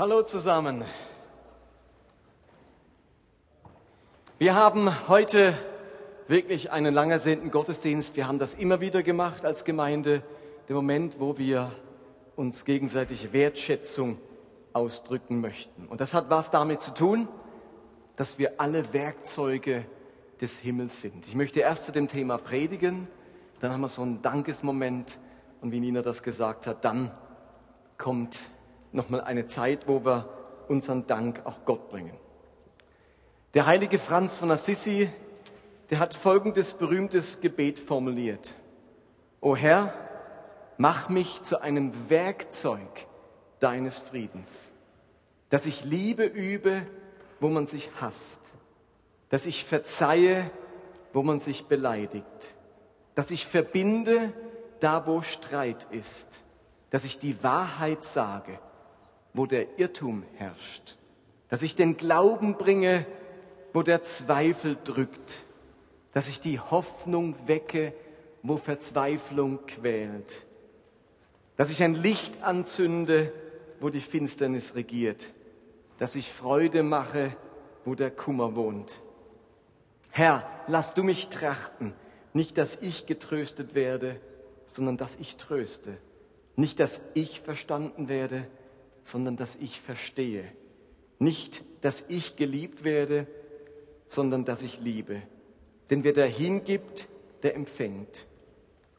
Hallo zusammen. Wir haben heute wirklich einen lang ersehnten Gottesdienst. Wir haben das immer wieder gemacht als Gemeinde. Der Moment, wo wir uns gegenseitig Wertschätzung ausdrücken möchten. Und das hat was damit zu tun, dass wir alle Werkzeuge des Himmels sind. Ich möchte erst zu dem Thema predigen, dann haben wir so einen Dankesmoment und wie Nina das gesagt hat, dann kommt nochmal eine Zeit, wo wir unseren Dank auch Gott bringen. Der heilige Franz von Assisi, der hat folgendes berühmtes Gebet formuliert. O Herr, mach mich zu einem Werkzeug deines Friedens, dass ich Liebe übe, wo man sich hasst, dass ich verzeihe, wo man sich beleidigt, dass ich verbinde, da wo Streit ist, dass ich die Wahrheit sage, wo der Irrtum herrscht, dass ich den Glauben bringe, wo der Zweifel drückt, dass ich die Hoffnung wecke, wo Verzweiflung quält, dass ich ein Licht anzünde, wo die Finsternis regiert, dass ich Freude mache, wo der Kummer wohnt. Herr, lass du mich trachten, nicht dass ich getröstet werde, sondern dass ich tröste. Nicht, dass ich verstanden werde, sondern dass ich verstehe. Nicht, dass ich geliebt werde, sondern dass ich liebe. Denn wer dahin gibt, der empfängt.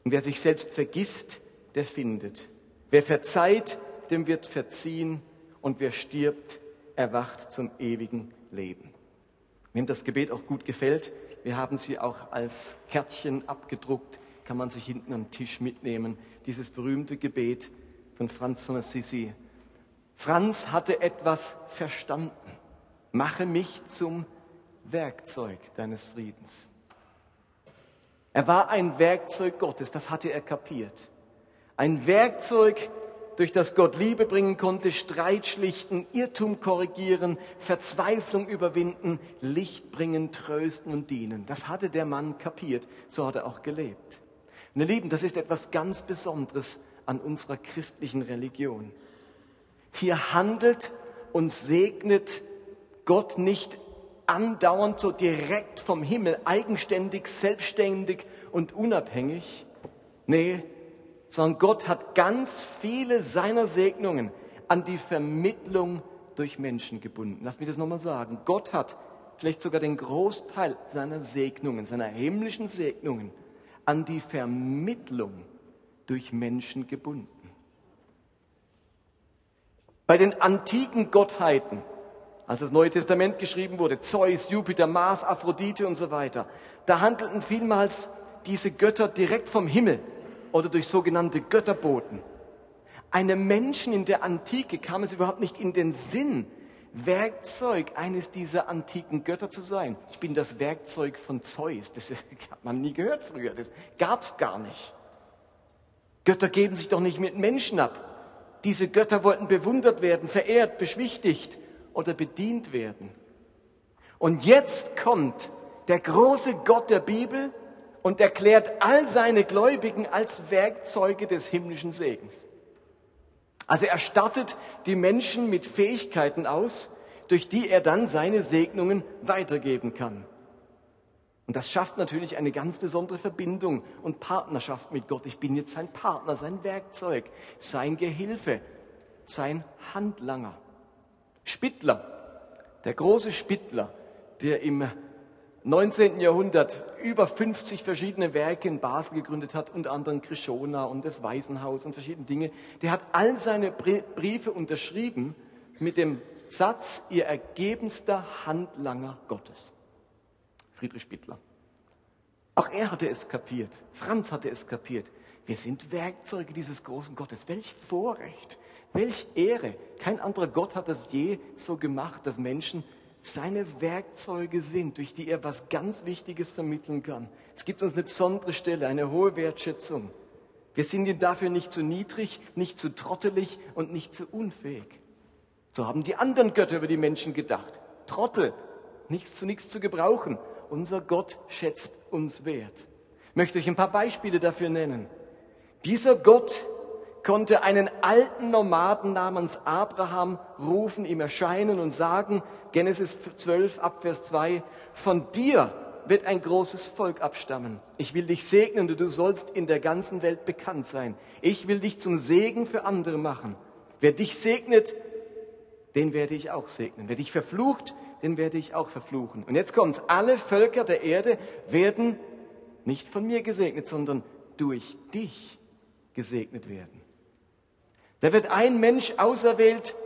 Und wer sich selbst vergisst, der findet. Wer verzeiht, dem wird verziehen. Und wer stirbt, erwacht zum ewigen Leben. Wem das Gebet auch gut gefällt, wir haben sie auch als Kärtchen abgedruckt, kann man sich hinten am Tisch mitnehmen. Dieses berühmte Gebet von Franz von Assisi. Franz hatte etwas verstanden. Mache mich zum Werkzeug deines Friedens. Er war ein Werkzeug Gottes, das hatte er kapiert. Ein Werkzeug, durch das Gott Liebe bringen konnte, Streit schlichten, Irrtum korrigieren, Verzweiflung überwinden, Licht bringen, trösten und dienen. Das hatte der Mann kapiert, so hat er auch gelebt. Meine Lieben, das ist etwas ganz Besonderes an unserer christlichen Religion. Hier handelt und segnet Gott nicht andauernd so direkt vom Himmel, eigenständig, selbstständig und unabhängig. Nee, sondern Gott hat ganz viele seiner Segnungen an die Vermittlung durch Menschen gebunden. Lass mich das nochmal sagen. Gott hat vielleicht sogar den Großteil seiner Segnungen, seiner himmlischen Segnungen an die Vermittlung durch Menschen gebunden. Bei den antiken Gottheiten, als das Neue Testament geschrieben wurde, Zeus, Jupiter, Mars, Aphrodite und so weiter, da handelten vielmals diese Götter direkt vom Himmel oder durch sogenannte Götterboten. Einem Menschen in der Antike kam es überhaupt nicht in den Sinn, Werkzeug eines dieser antiken Götter zu sein. Ich bin das Werkzeug von Zeus. Das hat man nie gehört früher. Das gab's gar nicht. Götter geben sich doch nicht mit Menschen ab. Diese Götter wollten bewundert werden, verehrt, beschwichtigt oder bedient werden. Und jetzt kommt der große Gott der Bibel und erklärt all seine Gläubigen als Werkzeuge des himmlischen Segens. Also er stattet die Menschen mit Fähigkeiten aus, durch die er dann seine Segnungen weitergeben kann. Und das schafft natürlich eine ganz besondere Verbindung und Partnerschaft mit Gott. Ich bin jetzt sein Partner, sein Werkzeug, sein Gehilfe, sein Handlanger. Spittler, der große Spittler, der im 19. Jahrhundert über 50 verschiedene Werke in Basel gegründet hat, unter anderem Krishona und das Waisenhaus und verschiedene Dinge. Der hat all seine Briefe unterschrieben mit dem Satz, ihr ergebenster Handlanger Gottes. Friedrich Spittler. Auch er hatte es kapiert. Franz hatte es kapiert. Wir sind Werkzeuge dieses großen Gottes. Welch Vorrecht, welch Ehre. Kein anderer Gott hat das je so gemacht, dass Menschen seine Werkzeuge sind, durch die er was ganz Wichtiges vermitteln kann. Es gibt uns eine besondere Stelle, eine hohe Wertschätzung. Wir sind ihm dafür nicht zu niedrig, nicht zu trottelig und nicht zu unfähig. So haben die anderen Götter über die Menschen gedacht. Trottel, nichts zu nichts zu gebrauchen. Unser Gott schätzt uns wert. Ich möchte euch ein paar Beispiele dafür nennen. Dieser Gott konnte einen alten Nomaden namens Abraham rufen, ihm erscheinen und sagen, Genesis 12 Abvers 2, von dir wird ein großes Volk abstammen. Ich will dich segnen und du sollst in der ganzen Welt bekannt sein. Ich will dich zum Segen für andere machen. Wer dich segnet, den werde ich auch segnen. Wer dich verflucht, den werde ich auch verfluchen. Und jetzt kommt's. Alle Völker der Erde werden nicht von mir gesegnet, sondern durch dich gesegnet werden. Da wird ein Mensch auserwählt,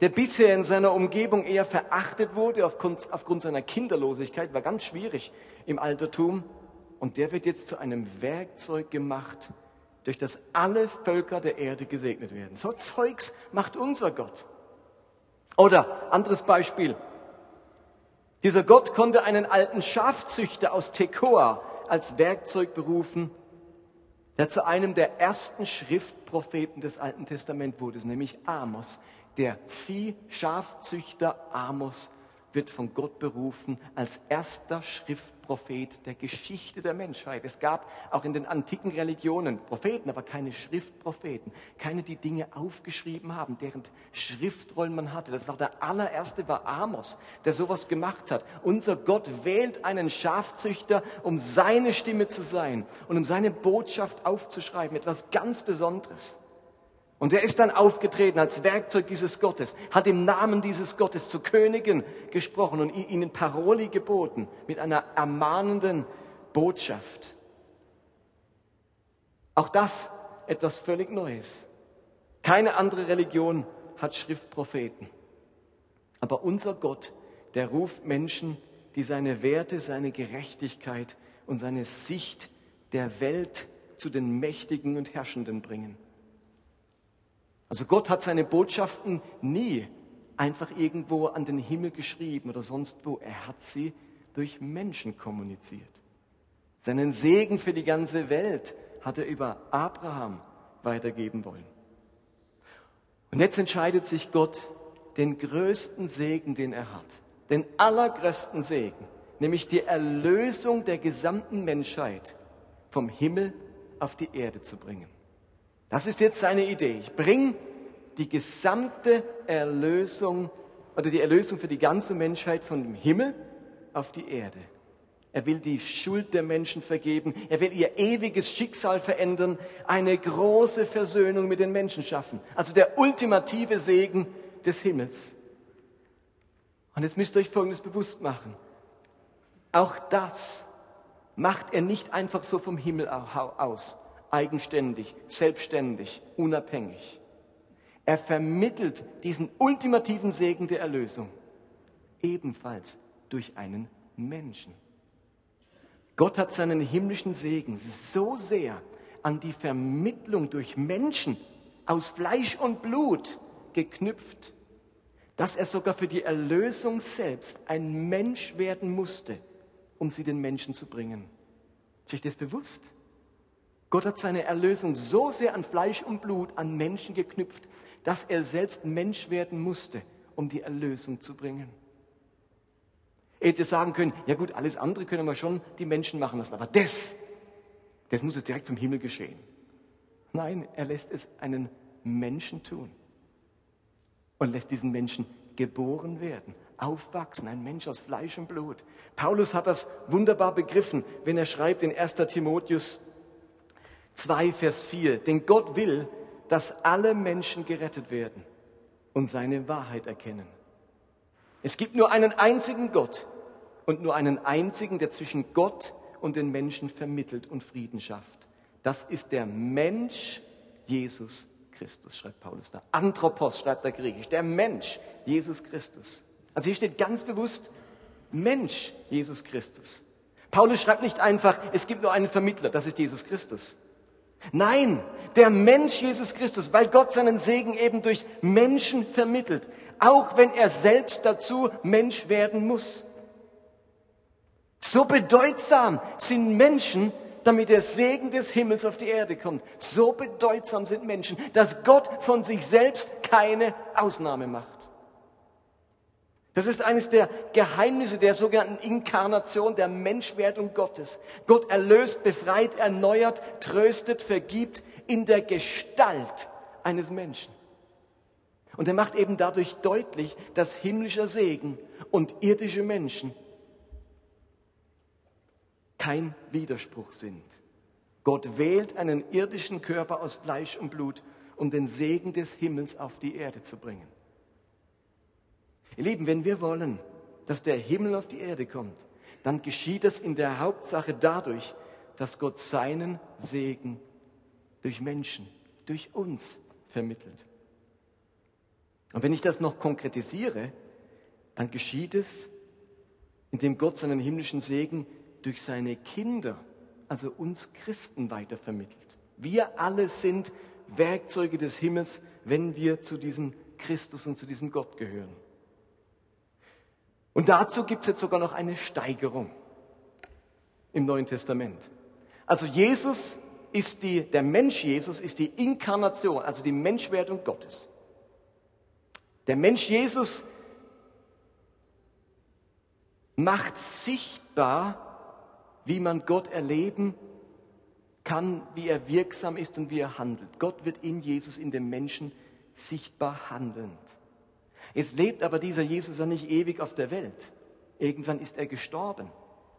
der bisher in seiner Umgebung eher verachtet wurde aufgrund, aufgrund seiner Kinderlosigkeit, war ganz schwierig im Altertum. Und der wird jetzt zu einem Werkzeug gemacht, durch das alle Völker der Erde gesegnet werden. So Zeugs macht unser Gott. Oder anderes Beispiel. Dieser Gott konnte einen alten Schafzüchter aus Tekoa als Werkzeug berufen, der zu einem der ersten Schriftpropheten des Alten Testaments wurde, nämlich Amos. Der Vieh-Schafzüchter Amos wird von Gott berufen als erster Schriftprophet der Geschichte der Menschheit. Es gab auch in den antiken Religionen Propheten, aber keine Schriftpropheten, keine, die Dinge aufgeschrieben haben, deren Schriftrollen man hatte. Das war der allererste, war Amos, der sowas gemacht hat. Unser Gott wählt einen Schafzüchter, um seine Stimme zu sein und um seine Botschaft aufzuschreiben, etwas ganz Besonderes. Und er ist dann aufgetreten als Werkzeug dieses Gottes, hat im Namen dieses Gottes zu Königen gesprochen und ihnen Paroli geboten mit einer ermahnenden Botschaft. Auch das etwas völlig Neues. Keine andere Religion hat Schriftpropheten. Aber unser Gott, der ruft Menschen, die seine Werte, seine Gerechtigkeit und seine Sicht der Welt zu den Mächtigen und Herrschenden bringen. Also Gott hat seine Botschaften nie einfach irgendwo an den Himmel geschrieben oder sonst wo. Er hat sie durch Menschen kommuniziert. Seinen Segen für die ganze Welt hat er über Abraham weitergeben wollen. Und jetzt entscheidet sich Gott, den größten Segen, den er hat, den allergrößten Segen, nämlich die Erlösung der gesamten Menschheit vom Himmel auf die Erde zu bringen. Das ist jetzt seine Idee. Ich bringe die gesamte Erlösung oder die Erlösung für die ganze Menschheit von dem Himmel auf die Erde. Er will die Schuld der Menschen vergeben. Er will ihr ewiges Schicksal verändern. Eine große Versöhnung mit den Menschen schaffen. Also der ultimative Segen des Himmels. Und jetzt müsst ihr euch Folgendes bewusst machen. Auch das macht er nicht einfach so vom Himmel aus eigenständig, selbstständig, unabhängig. Er vermittelt diesen ultimativen Segen der Erlösung ebenfalls durch einen Menschen. Gott hat seinen himmlischen Segen so sehr an die Vermittlung durch Menschen aus Fleisch und Blut geknüpft, dass er sogar für die Erlösung selbst ein Mensch werden musste, um sie den Menschen zu bringen. Ist euch das bewusst? Gott hat seine Erlösung so sehr an Fleisch und Blut, an Menschen geknüpft, dass er selbst Mensch werden musste, um die Erlösung zu bringen. Er hätte sagen können, ja gut, alles andere können wir schon die Menschen machen lassen, aber das, das muss jetzt direkt vom Himmel geschehen. Nein, er lässt es einen Menschen tun und lässt diesen Menschen geboren werden, aufwachsen, ein Mensch aus Fleisch und Blut. Paulus hat das wunderbar begriffen, wenn er schreibt in 1. Timotheus 2, Vers 4. Denn Gott will, dass alle Menschen gerettet werden und seine Wahrheit erkennen. Es gibt nur einen einzigen Gott und nur einen einzigen, der zwischen Gott und den Menschen vermittelt und Frieden schafft. Das ist der Mensch Jesus Christus, schreibt Paulus da. Anthropos schreibt er griechisch, der Mensch Jesus Christus. Also hier steht ganz bewusst Mensch Jesus Christus. Paulus schreibt nicht einfach, es gibt nur einen Vermittler, das ist Jesus Christus. Nein, der Mensch Jesus Christus, weil Gott seinen Segen eben durch Menschen vermittelt, auch wenn er selbst dazu Mensch werden muss. So bedeutsam sind Menschen, damit der Segen des Himmels auf die Erde kommt. So bedeutsam sind Menschen, dass Gott von sich selbst keine Ausnahme macht. Das ist eines der Geheimnisse der sogenannten Inkarnation, der Menschwerdung Gottes. Gott erlöst, befreit, erneuert, tröstet, vergibt in der Gestalt eines Menschen. Und er macht eben dadurch deutlich, dass himmlischer Segen und irdische Menschen kein Widerspruch sind. Gott wählt einen irdischen Körper aus Fleisch und Blut, um den Segen des Himmels auf die Erde zu bringen. Ihr Lieben, wenn wir wollen, dass der Himmel auf die Erde kommt, dann geschieht es in der Hauptsache dadurch, dass Gott seinen Segen durch Menschen, durch uns vermittelt. Und wenn ich das noch konkretisiere, dann geschieht es, indem Gott seinen himmlischen Segen durch seine Kinder, also uns Christen, weitervermittelt. Wir alle sind Werkzeuge des Himmels, wenn wir zu diesem Christus und zu diesem Gott gehören. Und dazu gibt es jetzt sogar noch eine Steigerung im Neuen Testament. Also Jesus ist die, der Mensch Jesus ist die Inkarnation, also die Menschwerdung Gottes. Der Mensch Jesus macht sichtbar, wie man Gott erleben kann, wie er wirksam ist und wie er handelt. Gott wird in Jesus, in dem Menschen sichtbar handelnd. Jetzt lebt aber dieser Jesus ja nicht ewig auf der Welt. Irgendwann ist er gestorben,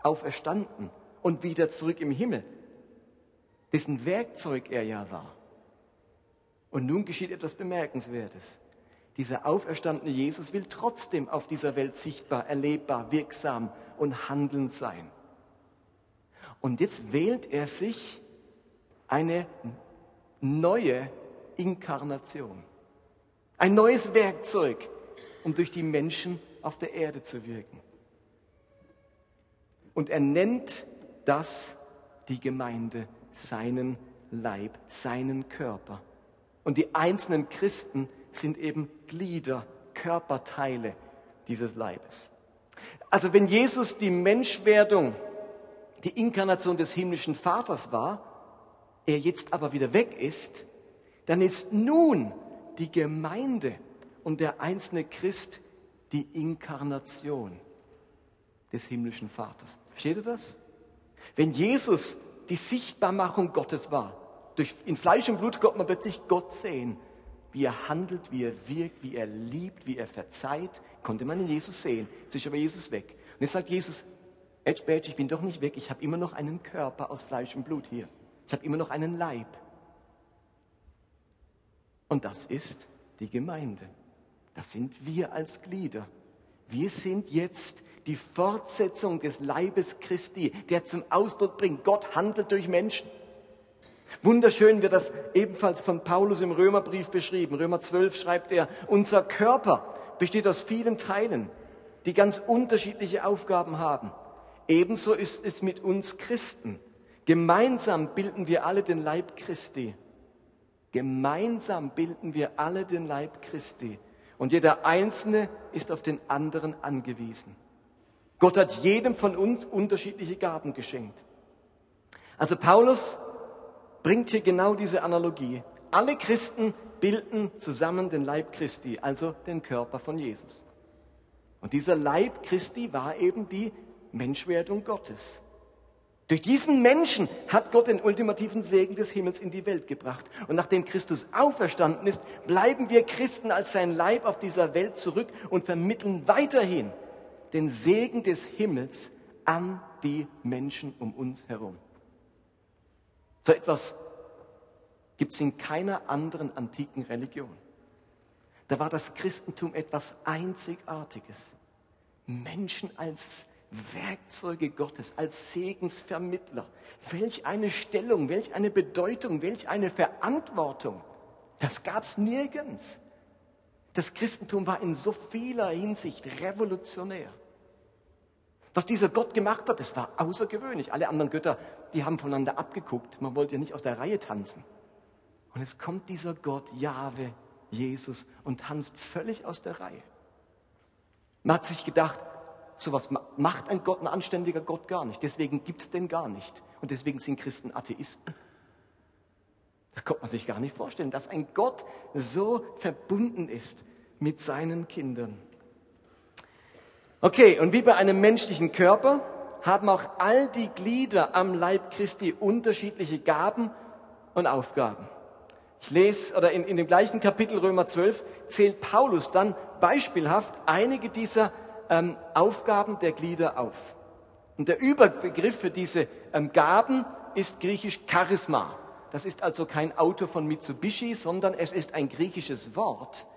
auferstanden und wieder zurück im Himmel, dessen Werkzeug er ja war. Und nun geschieht etwas Bemerkenswertes. Dieser auferstandene Jesus will trotzdem auf dieser Welt sichtbar, erlebbar, wirksam und handelnd sein. Und jetzt wählt er sich eine neue Inkarnation, ein neues Werkzeug, um durch die Menschen auf der Erde zu wirken. Und er nennt das die Gemeinde, seinen Leib, seinen Körper. Und die einzelnen Christen sind eben Glieder, Körperteile dieses Leibes. Also wenn Jesus die Menschwerdung, die Inkarnation des himmlischen Vaters war, er jetzt aber wieder weg ist, dann ist nun die Gemeinde und der einzelne Christ die Inkarnation des himmlischen Vaters. Versteht ihr das? Wenn Jesus die Sichtbarmachung Gottes war, durch, in Fleisch und Blut konnte man plötzlich Gott sehen, wie er handelt, wie er wirkt, wie er liebt, wie er verzeiht, konnte man in Jesus sehen. Jetzt ist aber Jesus weg. Und jetzt sagt Jesus, Edge Badge, ich bin doch nicht weg, ich habe immer noch einen Körper aus Fleisch und Blut hier. Ich habe immer noch einen Leib. Und das ist die Gemeinde. Das sind wir als Glieder. Wir sind jetzt die Fortsetzung des Leibes Christi, der zum Ausdruck bringt, Gott handelt durch Menschen. Wunderschön wird das ebenfalls von Paulus im Römerbrief beschrieben. Römer 12 schreibt er, unser Körper besteht aus vielen Teilen, die ganz unterschiedliche Aufgaben haben. Ebenso ist es mit uns Christen. Gemeinsam bilden wir alle den Leib Christi. Gemeinsam bilden wir alle den Leib Christi. Und jeder Einzelne ist auf den anderen angewiesen. Gott hat jedem von uns unterschiedliche Gaben geschenkt. Also Paulus bringt hier genau diese Analogie. Alle Christen bilden zusammen den Leib Christi, also den Körper von Jesus. Und dieser Leib Christi war eben die Menschwerdung Gottes. Durch diesen Menschen hat Gott den ultimativen Segen des Himmels in die Welt gebracht. Und nachdem Christus auferstanden ist, bleiben wir Christen als sein Leib auf dieser Welt zurück und vermitteln weiterhin den Segen des Himmels an die Menschen um uns herum. So etwas gibt es in keiner anderen antiken Religion. Da war das Christentum etwas Einzigartiges. Menschen als Werkzeuge Gottes, als Segensvermittler. Welch eine Stellung, welch eine Bedeutung, welch eine Verantwortung. Das gab es nirgends. Das Christentum war in so vieler Hinsicht revolutionär. Was dieser Gott gemacht hat, das war außergewöhnlich. Alle anderen Götter, die haben voneinander abgeguckt. Man wollte ja nicht aus der Reihe tanzen. Und es kommt dieser Gott, Jahwe, Jesus, und tanzt völlig aus der Reihe. Man hat sich gedacht, sowas macht ein Gott, ein anständiger Gott gar nicht. Deswegen gibt es den gar nicht. Und deswegen sind Christen Atheisten. Das konnte man sich gar nicht vorstellen, dass ein Gott so verbunden ist mit seinen Kindern. Okay, und wie bei einem menschlichen Körper haben auch all die Glieder am Leib Christi unterschiedliche Gaben und Aufgaben. Ich lese, oder in, in dem gleichen Kapitel Römer 12 zählt Paulus dann beispielhaft einige dieser ähm, Aufgaben der Glieder auf. Und der Überbegriff für diese ähm, Gaben ist griechisch Charisma. Das ist also kein Auto von Mitsubishi, sondern es ist ein griechisches Wort,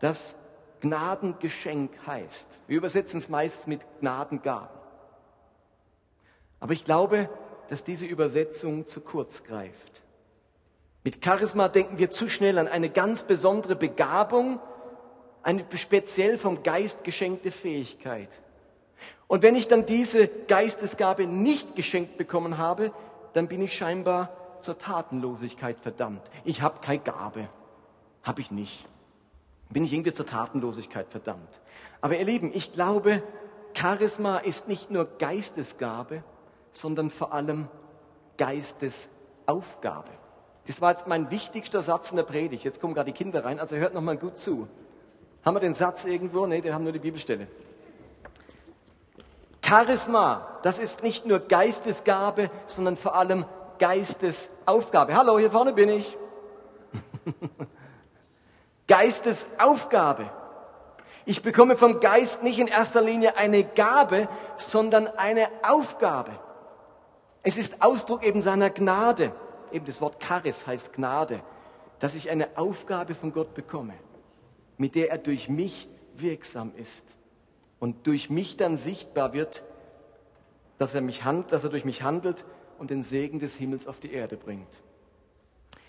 das Gnadengeschenk heißt. Wir übersetzen es meist mit Gnadengaben. Aber ich glaube, dass diese Übersetzung zu kurz greift. Mit Charisma denken wir zu schnell an eine ganz besondere Begabung, eine speziell vom Geist geschenkte Fähigkeit. Und wenn ich dann diese Geistesgabe nicht geschenkt bekommen habe, dann bin ich scheinbar zur Tatenlosigkeit verdammt. Ich habe keine Gabe. Habe ich nicht. Bin ich irgendwie zur Tatenlosigkeit verdammt. Aber ihr Lieben, ich glaube, Charisma ist nicht nur Geistesgabe, sondern vor allem Geistesaufgabe. Das war jetzt mein wichtigster Satz in der Predigt. Jetzt kommen gerade die Kinder rein, also hört noch mal gut zu. Haben wir den Satz irgendwo? Nee, wir haben nur die Bibelstelle. Charisma, das ist nicht nur Geistesgabe, sondern vor allem Geistesaufgabe. Hallo, hier vorne bin ich. Geistesaufgabe. Ich bekomme vom Geist nicht in erster Linie eine Gabe, sondern eine Aufgabe. Es ist Ausdruck eben seiner Gnade. Eben das Wort Charis heißt Gnade, dass ich eine Aufgabe von Gott bekomme, mit der er durch mich wirksam ist und durch mich dann sichtbar wird, dass er, mich hand, dass er durch mich handelt und den Segen des Himmels auf die Erde bringt.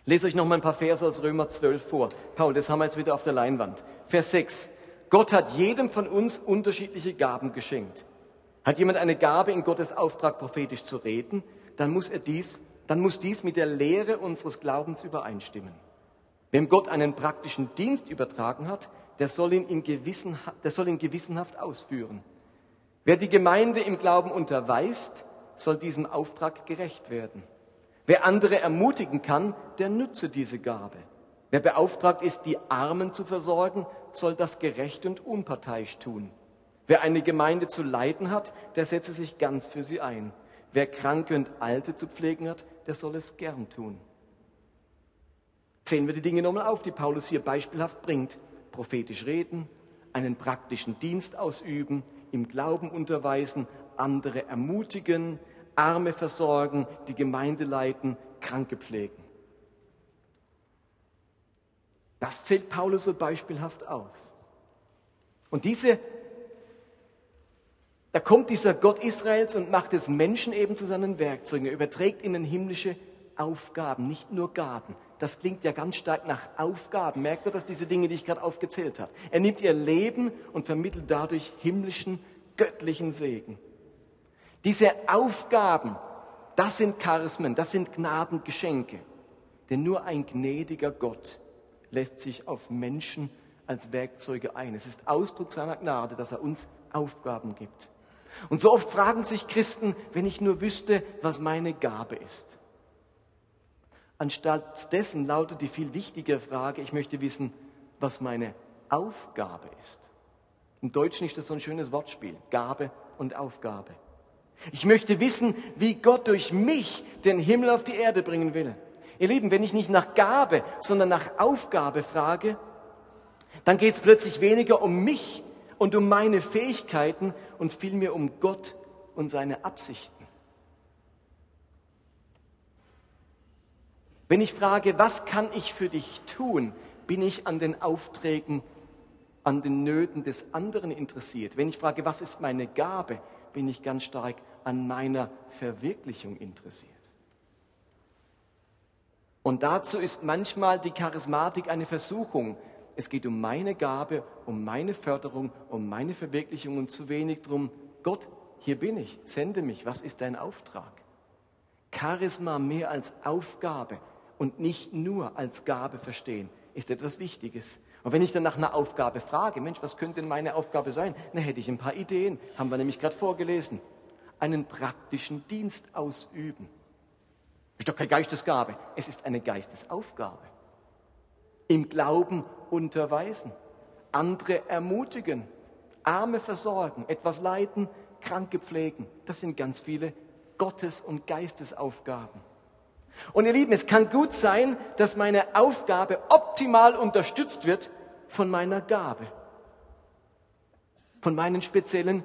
Lese euch noch mal ein paar Verse aus Römer 12 vor. Paul, das haben wir jetzt wieder auf der Leinwand. Vers 6. Gott hat jedem von uns unterschiedliche Gaben geschenkt. Hat jemand eine Gabe, in Gottes Auftrag prophetisch zu reden, dann muss, er dies, dann muss dies mit der Lehre unseres Glaubens übereinstimmen. Wem Gott einen praktischen Dienst übertragen hat, der soll ihn, in gewissen, der soll ihn gewissenhaft ausführen. Wer die Gemeinde im Glauben unterweist, soll diesem Auftrag gerecht werden. Wer andere ermutigen kann, der nutze diese Gabe. Wer beauftragt ist, die Armen zu versorgen, soll das gerecht und unparteiisch tun. Wer eine Gemeinde zu leiten hat, der setze sich ganz für sie ein. Wer Kranke und Alte zu pflegen hat, der soll es gern tun. Zählen wir die Dinge nochmal auf, die Paulus hier beispielhaft bringt. Prophetisch reden, einen praktischen Dienst ausüben, im Glauben unterweisen, andere ermutigen, Arme versorgen, die Gemeinde leiten, Kranke pflegen. Das zählt Paulus so beispielhaft auf. Und diese da kommt dieser Gott Israels und macht es Menschen eben zu seinen Werkzeugen. Er überträgt ihnen himmlische Aufgaben, nicht nur Gaben. Das klingt ja ganz stark nach Aufgaben. Merkt ihr das, diese Dinge, die ich gerade aufgezählt habe? Er nimmt ihr Leben und vermittelt dadurch himmlischen, göttlichen Segen. Diese Aufgaben, das sind Charismen, das sind Gnadengeschenke. Denn nur ein gnädiger Gott lässt sich auf Menschen als Werkzeuge ein. Es ist Ausdruck seiner Gnade, dass er uns Aufgaben gibt. Und so oft fragen sich Christen, wenn ich nur wüsste, was meine Gabe ist. Anstatt dessen lautet die viel wichtigere Frage, ich möchte wissen, was meine Aufgabe ist. Im Deutschen ist das so ein schönes Wortspiel, Gabe und Aufgabe. Ich möchte wissen, wie Gott durch mich den Himmel auf die Erde bringen will. Ihr Lieben, wenn ich nicht nach Gabe, sondern nach Aufgabe frage, dann geht es plötzlich weniger um mich, und um meine Fähigkeiten und vielmehr um Gott und seine Absichten. Wenn ich frage, was kann ich für dich tun, bin ich an den Aufträgen, an den Nöten des anderen interessiert. Wenn ich frage, was ist meine Gabe, bin ich ganz stark an meiner Verwirklichung interessiert. Und dazu ist manchmal die Charismatik eine Versuchung, es geht um meine Gabe, um meine Förderung, um meine Verwirklichung und zu wenig darum, Gott, hier bin ich, sende mich, was ist dein Auftrag? Charisma mehr als Aufgabe und nicht nur als Gabe verstehen, ist etwas Wichtiges. Und wenn ich dann nach einer Aufgabe frage, Mensch, was könnte denn meine Aufgabe sein? Dann hätte ich ein paar Ideen, haben wir nämlich gerade vorgelesen. Einen praktischen Dienst ausüben. Ist doch keine Geistesgabe, es ist eine Geistesaufgabe im Glauben unterweisen, andere ermutigen, Arme versorgen, etwas leiten, Kranke pflegen. Das sind ganz viele Gottes- und Geistesaufgaben. Und ihr Lieben, es kann gut sein, dass meine Aufgabe optimal unterstützt wird von meiner Gabe, von meinen speziellen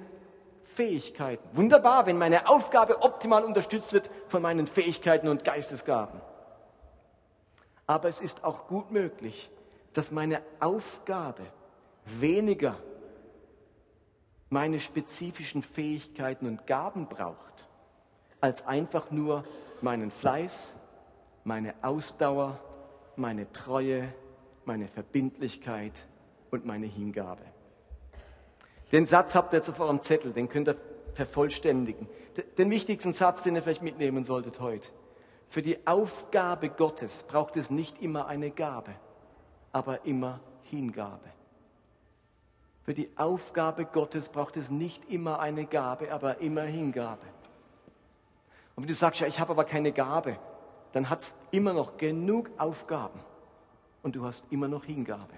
Fähigkeiten. Wunderbar, wenn meine Aufgabe optimal unterstützt wird von meinen Fähigkeiten und Geistesgaben. Aber es ist auch gut möglich, dass meine Aufgabe weniger meine spezifischen Fähigkeiten und Gaben braucht, als einfach nur meinen Fleiß, meine Ausdauer, meine Treue, meine Verbindlichkeit und meine Hingabe. Den Satz habt ihr jetzt auf eurem Zettel, den könnt ihr vervollständigen. Den wichtigsten Satz, den ihr vielleicht mitnehmen solltet heute. Für die Aufgabe Gottes braucht es nicht immer eine Gabe, aber immer Hingabe. Für die Aufgabe Gottes braucht es nicht immer eine Gabe, aber immer Hingabe. Und wenn du sagst, ja, ich habe aber keine Gabe, dann hat es immer noch genug Aufgaben und du hast immer noch Hingabe.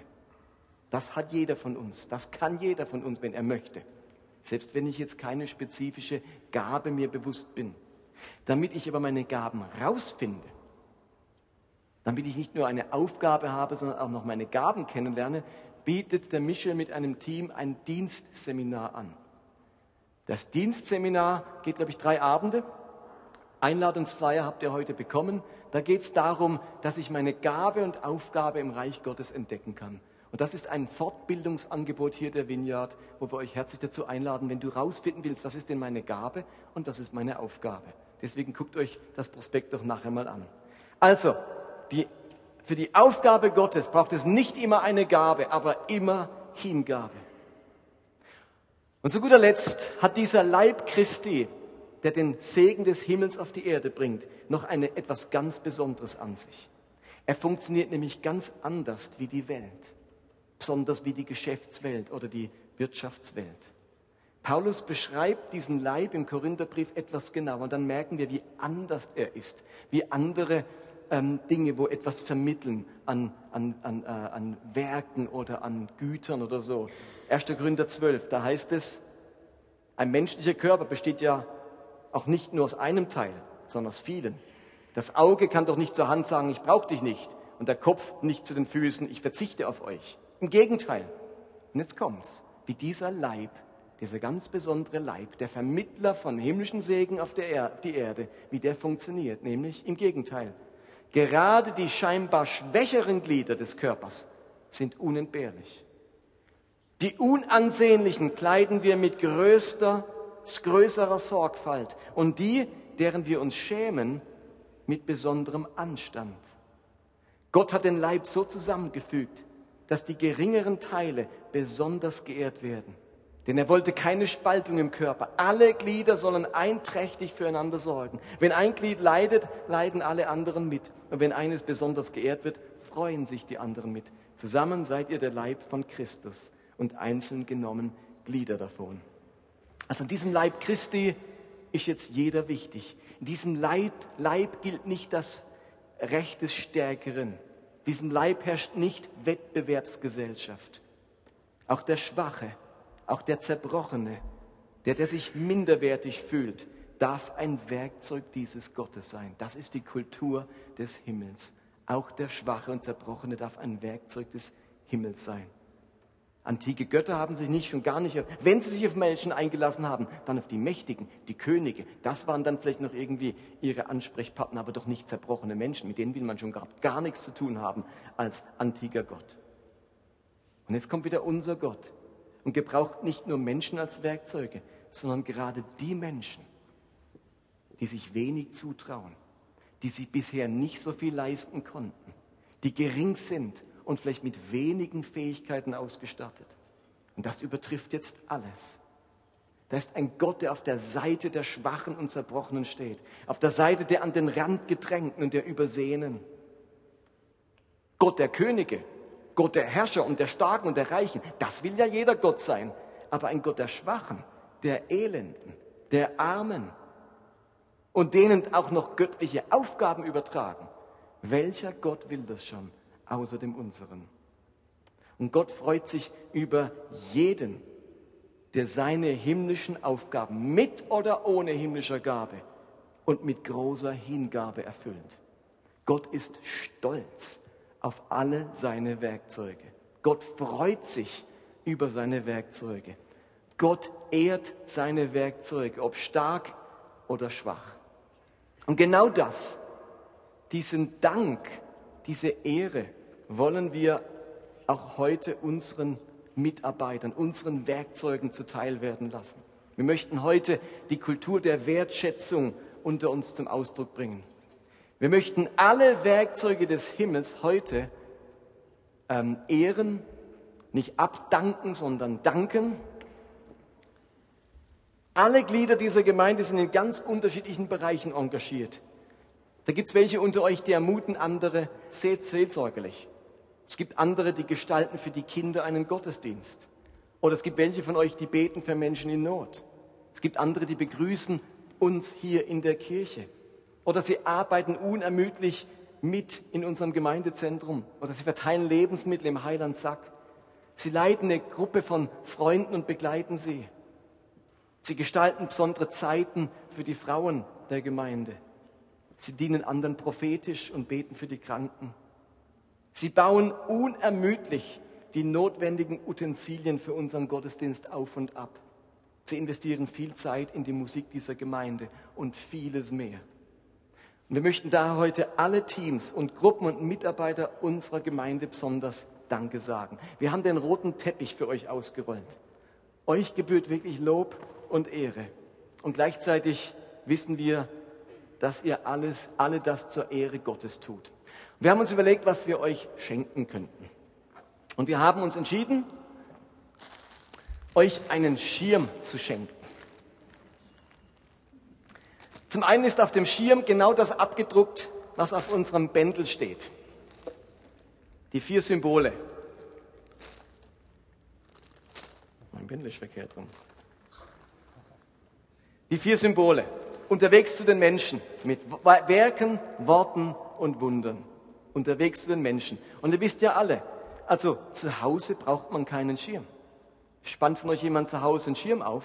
Das hat jeder von uns. Das kann jeder von uns, wenn er möchte. Selbst wenn ich jetzt keine spezifische Gabe mir bewusst bin. Damit ich aber meine Gaben rausfinde, damit ich nicht nur eine Aufgabe habe, sondern auch noch meine Gaben kennenlerne, bietet der Michel mit einem Team ein Dienstseminar an. Das Dienstseminar geht, glaube ich, drei Abende. Einladungsflyer habt ihr heute bekommen. Da geht es darum, dass ich meine Gabe und Aufgabe im Reich Gottes entdecken kann. Und das ist ein Fortbildungsangebot hier der Vineyard, wo wir euch herzlich dazu einladen, wenn du rausfinden willst, was ist denn meine Gabe und was ist meine Aufgabe. Deswegen guckt euch das Prospekt doch nachher mal an. Also, die, für die Aufgabe Gottes braucht es nicht immer eine Gabe, aber immer Hingabe. Und zu guter Letzt hat dieser Leib Christi, der den Segen des Himmels auf die Erde bringt, noch eine, etwas ganz Besonderes an sich. Er funktioniert nämlich ganz anders wie die Welt besonders wie die Geschäftswelt oder die Wirtschaftswelt. Paulus beschreibt diesen Leib im Korintherbrief etwas genauer und dann merken wir, wie anders er ist, wie andere ähm, Dinge, wo etwas vermitteln an, an, an, äh, an Werken oder an Gütern oder so. 1. Korinther 12, da heißt es, ein menschlicher Körper besteht ja auch nicht nur aus einem Teil, sondern aus vielen. Das Auge kann doch nicht zur Hand sagen, ich brauche dich nicht. Und der Kopf nicht zu den Füßen, ich verzichte auf euch. Im Gegenteil. Und jetzt kommt's. Wie dieser Leib, dieser ganz besondere Leib, der Vermittler von himmlischen Segen auf, er die Erde, wie der funktioniert. Nämlich im Gegenteil. Gerade die scheinbar schwächeren Glieder des Körpers sind unentbehrlich. Die unansehnlichen kleiden wir mit größter, größerer Sorgfalt und die, deren wir uns schämen, mit besonderem Anstand. Gott hat den Leib so zusammengefügt, dass die geringeren Teile besonders geehrt werden. Denn er wollte keine Spaltung im Körper. Alle Glieder sollen einträchtig füreinander sorgen. Wenn ein Glied leidet, leiden alle anderen mit. Und wenn eines besonders geehrt wird, freuen sich die anderen mit. Zusammen seid ihr der Leib von Christus und einzeln genommen Glieder davon. Also in diesem Leib Christi ist jetzt jeder wichtig. In diesem Leib, Leib gilt nicht das Recht des Stärkeren diesem Leib herrscht nicht Wettbewerbsgesellschaft. Auch der Schwache, auch der Zerbrochene, der, der sich minderwertig fühlt, darf ein Werkzeug dieses Gottes sein. Das ist die Kultur des Himmels. Auch der Schwache und Zerbrochene darf ein Werkzeug des Himmels sein. Antike Götter haben sich nicht schon gar nicht, wenn sie sich auf Menschen eingelassen haben, dann auf die Mächtigen, die Könige. Das waren dann vielleicht noch irgendwie ihre Ansprechpartner, aber doch nicht zerbrochene Menschen. Mit denen will man schon gar, gar nichts zu tun haben als antiker Gott. Und jetzt kommt wieder unser Gott und gebraucht nicht nur Menschen als Werkzeuge, sondern gerade die Menschen, die sich wenig zutrauen, die sich bisher nicht so viel leisten konnten, die gering sind und vielleicht mit wenigen Fähigkeiten ausgestattet. Und das übertrifft jetzt alles. Da ist ein Gott, der auf der Seite der Schwachen und Zerbrochenen steht, auf der Seite der an den Rand gedrängten und der Übersehenen. Gott der Könige, Gott der Herrscher und der Starken und der Reichen, das will ja jeder Gott sein. Aber ein Gott der Schwachen, der Elenden, der Armen und denen auch noch göttliche Aufgaben übertragen. Welcher Gott will das schon? Außer dem unseren. Und Gott freut sich über jeden, der seine himmlischen Aufgaben mit oder ohne himmlischer Gabe und mit großer Hingabe erfüllt. Gott ist stolz auf alle seine Werkzeuge. Gott freut sich über seine Werkzeuge. Gott ehrt seine Werkzeuge, ob stark oder schwach. Und genau das, diesen Dank, diese Ehre wollen wir auch heute unseren Mitarbeitern, unseren Werkzeugen zuteil werden lassen. Wir möchten heute die Kultur der Wertschätzung unter uns zum Ausdruck bringen. Wir möchten alle Werkzeuge des Himmels heute ähm, ehren, nicht abdanken, sondern danken. Alle Glieder dieser Gemeinde sind in ganz unterschiedlichen Bereichen engagiert. Da gibt es welche unter euch, die ermuten andere, seht seelsorgerlich. Es gibt andere, die gestalten für die Kinder einen Gottesdienst. Oder es gibt welche von euch, die beten für Menschen in Not. Es gibt andere, die begrüßen uns hier in der Kirche. Oder sie arbeiten unermüdlich mit in unserem Gemeindezentrum. Oder sie verteilen Lebensmittel im Heilandsack. Sie leiten eine Gruppe von Freunden und begleiten sie. Sie gestalten besondere Zeiten für die Frauen der Gemeinde. Sie dienen anderen prophetisch und beten für die Kranken. Sie bauen unermüdlich die notwendigen Utensilien für unseren Gottesdienst auf und ab. Sie investieren viel Zeit in die Musik dieser Gemeinde und vieles mehr. Und wir möchten da heute alle Teams und Gruppen und Mitarbeiter unserer Gemeinde besonders Danke sagen. Wir haben den roten Teppich für euch ausgerollt. Euch gebührt wirklich Lob und Ehre. Und gleichzeitig wissen wir, dass ihr alles, alle das zur Ehre Gottes tut. Wir haben uns überlegt, was wir euch schenken könnten. Und wir haben uns entschieden, euch einen Schirm zu schenken. Zum einen ist auf dem Schirm genau das abgedruckt, was auf unserem Bändel steht. Die vier Symbole. Mein Bändel ist verkehrt rum. Die vier Symbole. Unterwegs zu den Menschen mit Werken, Worten und Wundern. Unterwegs zu den Menschen. Und ihr wisst ja alle, also zu Hause braucht man keinen Schirm. Spannt von euch jemand zu Hause einen Schirm auf?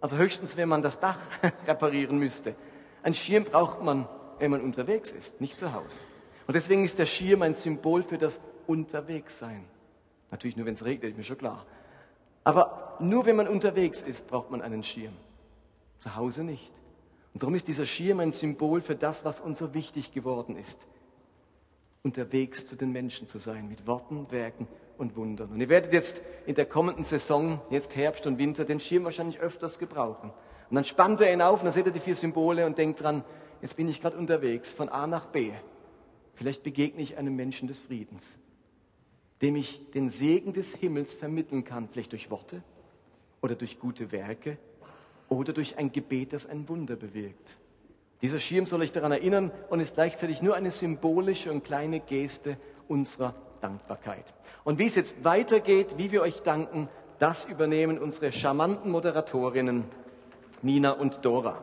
Also höchstens, wenn man das Dach reparieren müsste. Ein Schirm braucht man, wenn man unterwegs ist, nicht zu Hause. Und deswegen ist der Schirm ein Symbol für das Unterwegssein. Natürlich nur, wenn es regnet, ist mir schon klar. Aber nur wenn man unterwegs ist, braucht man einen Schirm. Zu Hause nicht. Und darum ist dieser Schirm ein Symbol für das, was uns so wichtig geworden ist. Unterwegs zu den Menschen zu sein, mit Worten, Werken und Wundern. Und ihr werdet jetzt in der kommenden Saison, jetzt Herbst und Winter, den Schirm wahrscheinlich öfters gebrauchen. Und dann spannt er ihn auf und dann seht ihr die vier Symbole und denkt dran, jetzt bin ich gerade unterwegs von A nach B. Vielleicht begegne ich einem Menschen des Friedens, dem ich den Segen des Himmels vermitteln kann, vielleicht durch Worte oder durch gute Werke oder durch ein Gebet, das ein Wunder bewirkt. Dieser Schirm soll euch daran erinnern und ist gleichzeitig nur eine symbolische und kleine Geste unserer Dankbarkeit. Und wie es jetzt weitergeht, wie wir euch danken, das übernehmen unsere charmanten Moderatorinnen Nina und Dora.